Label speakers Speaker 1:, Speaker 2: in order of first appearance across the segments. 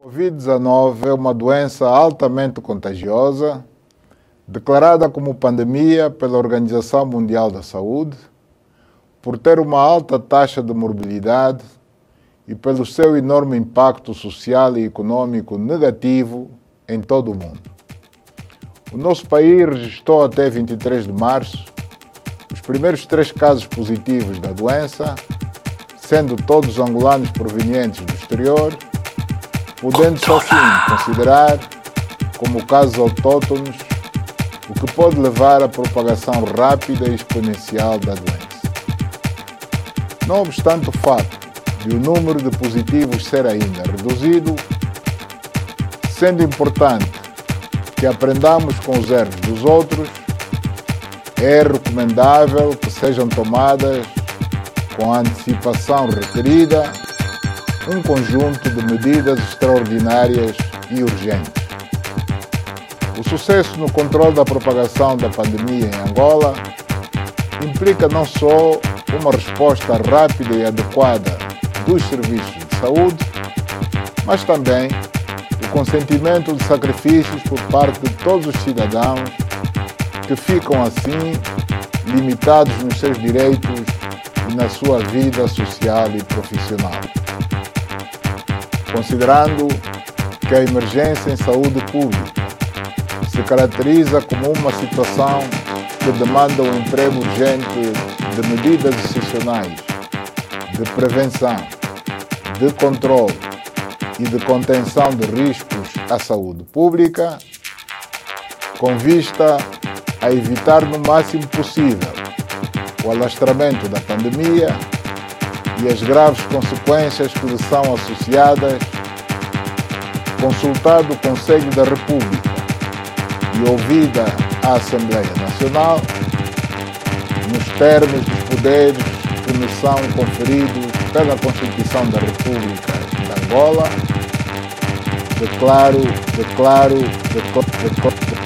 Speaker 1: Covid-19 é uma doença altamente contagiosa, declarada como pandemia pela Organização Mundial da Saúde, por ter uma alta taxa de morbilidade e pelo seu enorme impacto social e econômico negativo em todo o mundo. O nosso país registrou até 23 de março os primeiros três casos positivos da doença, sendo todos angolanos provenientes do exterior podendo-se assim considerar como casos autóctonos, o que pode levar à propagação rápida e exponencial da doença. Não obstante o fato de o número de positivos ser ainda reduzido, sendo importante que aprendamos com os erros dos outros, é recomendável que sejam tomadas com a antecipação requerida um conjunto de medidas extraordinárias e urgentes. O sucesso no controle da propagação da pandemia em Angola implica não só uma resposta rápida e adequada dos serviços de saúde, mas também o consentimento de sacrifícios por parte de todos os cidadãos que ficam assim limitados nos seus direitos e na sua vida social e profissional considerando que a emergência em saúde pública se caracteriza como uma situação que demanda um emprego urgente de medidas excepcionais de prevenção, de controle e de contenção de riscos à saúde pública, com vista a evitar no máximo possível o alastramento da pandemia e as graves consequências que lhe são associadas, consultado o Conselho da República e ouvida a Assembleia Nacional, nos termos dos poderes que nos são conferidos pela Constituição da República de Angola, declaro, declaro, declaro, declaro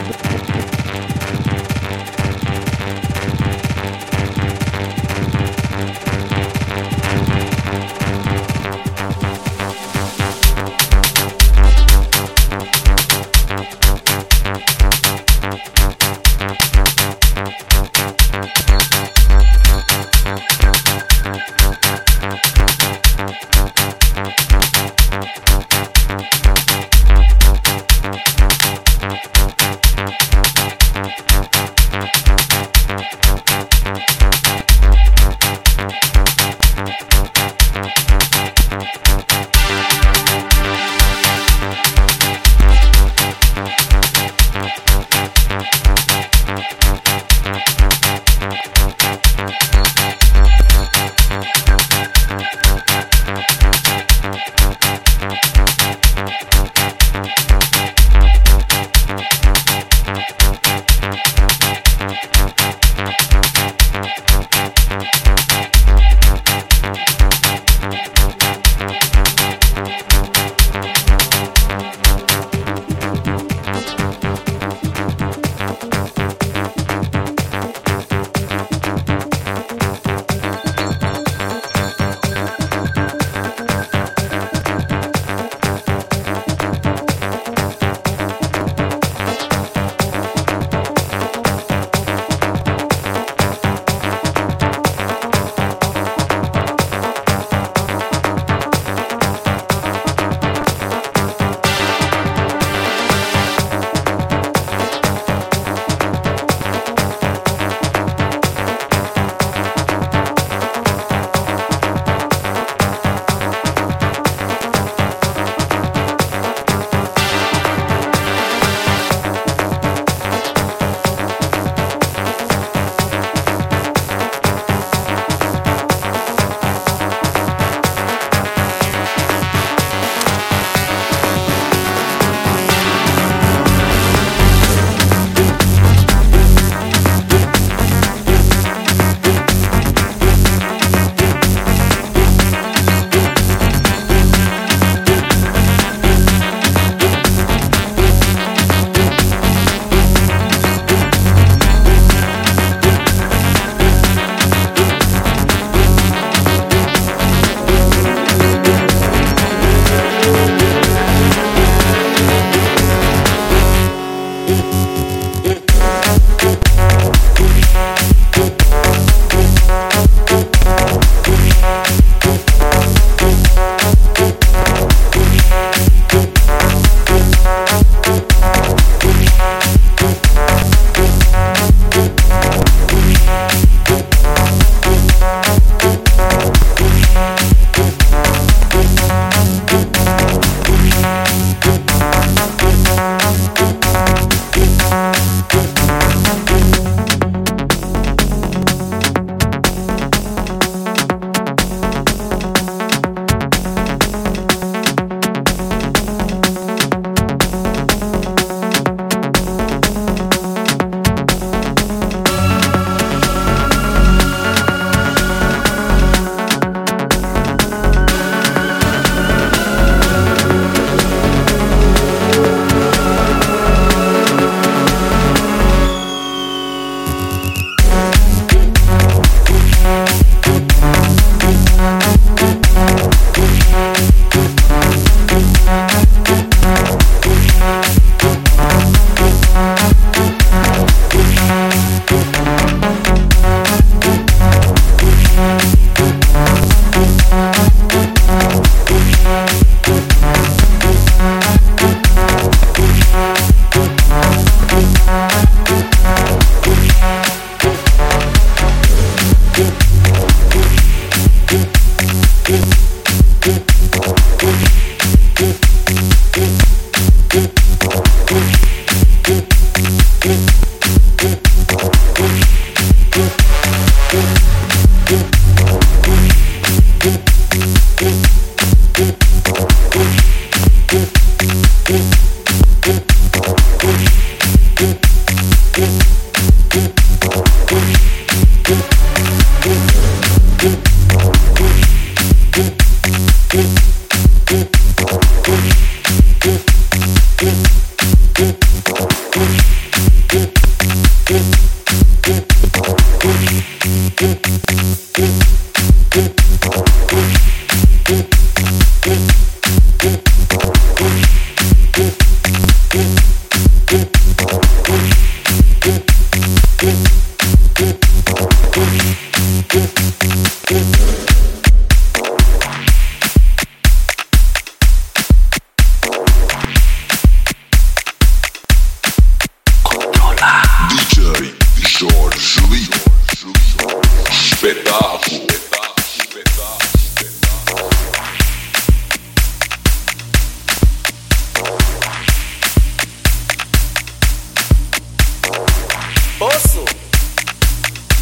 Speaker 2: Poço.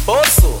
Speaker 2: Poço.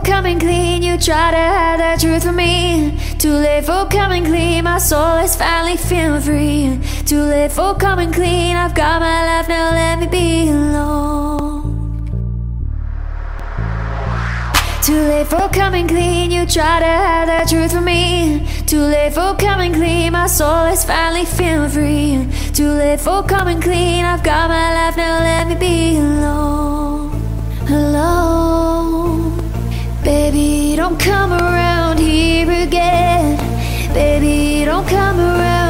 Speaker 2: for coming clean, you try to hide the truth from me. Too late for coming clean, my soul is finally feeling free. Too late for coming clean, I've got my life now, let me be alone. Too late for coming clean, you try to hide the truth from me. Too late for coming clean, my soul is finally feeling free. Too late for coming clean, I've got my life now, let me be alone. Alone. Baby, don't come around here again. Baby, don't come around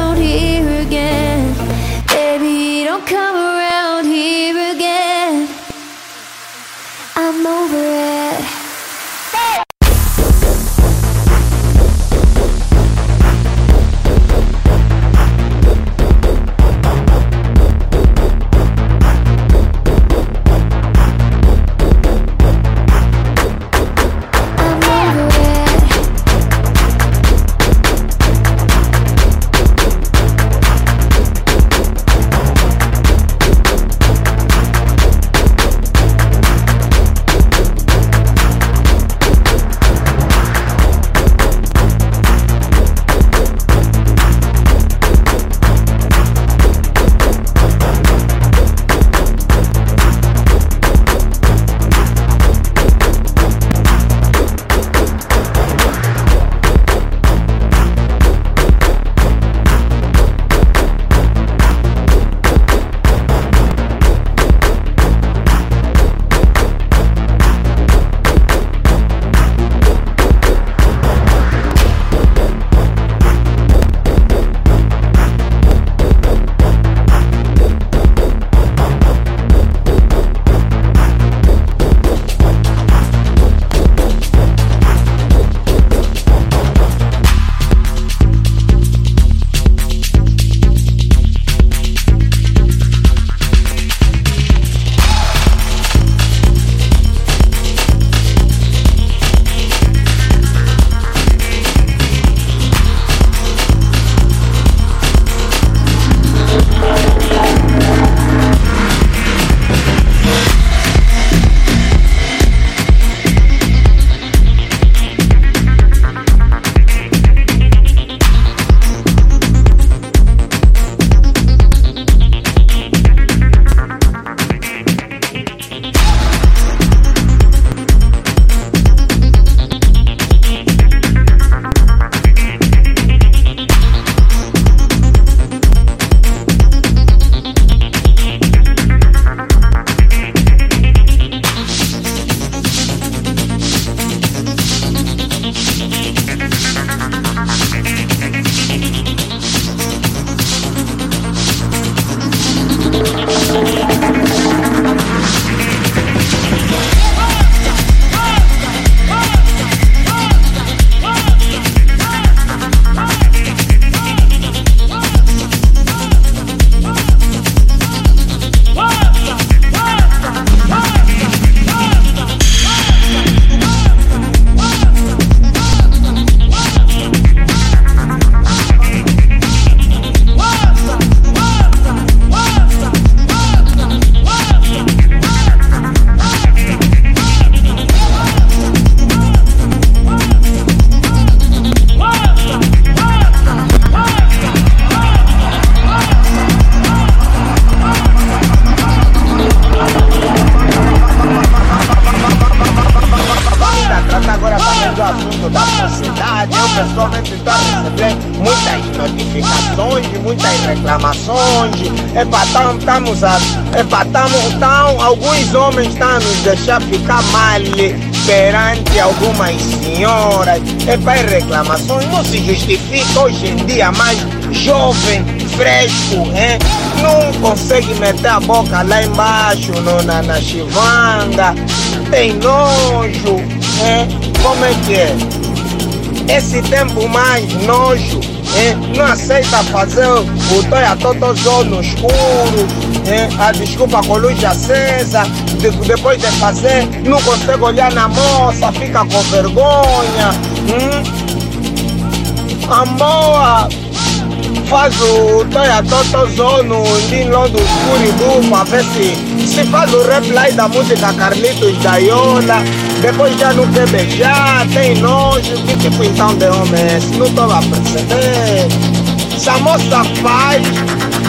Speaker 3: a. Epa, tamo, alguns homens estão a nos deixar ficar mal perante algumas senhoras. Epa, reclamações não se justifica hoje em dia mais jovem, fresco, hein? não consegue meter a boca lá embaixo no, na, na chivanga, tem nojo, hein? como é que é? Esse tempo mais nojo, hein? não aceita fazer o toia totozó no escuro, hein? a desculpa com luz acesa, de, depois de fazer, não consegue olhar na moça, fica com vergonha. Hum? A moa faz o Toya Totozó no Lindon do Escuribu pra ver se, se faz o replay da música Carlitos Daiola. Depois já não quer beijar, tem nojo. Que tipo então de homem é esse? Não tô a perceber. Faz, essa moça faz,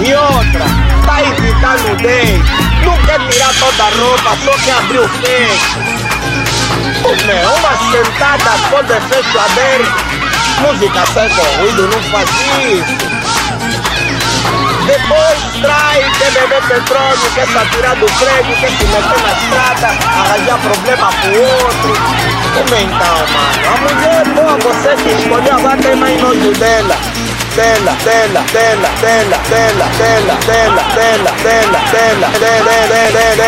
Speaker 3: E outra, tá evitando nudez, não quer tirar toda a roupa, só quer abrir o peito. Meu, uma sentada pode fecho aberto. Música sem ruído não faz isso. Depois trai, quer beber petróleo, quer se tirar do prédio, quer se meter na estrada, arranjar problema pro outro. Como então, mano? A mulher boa, você que escolheu, agora tem mais nojo dela. Dela, dela, dela, dela, dela, dela, dela, dela, dela, dela, dela,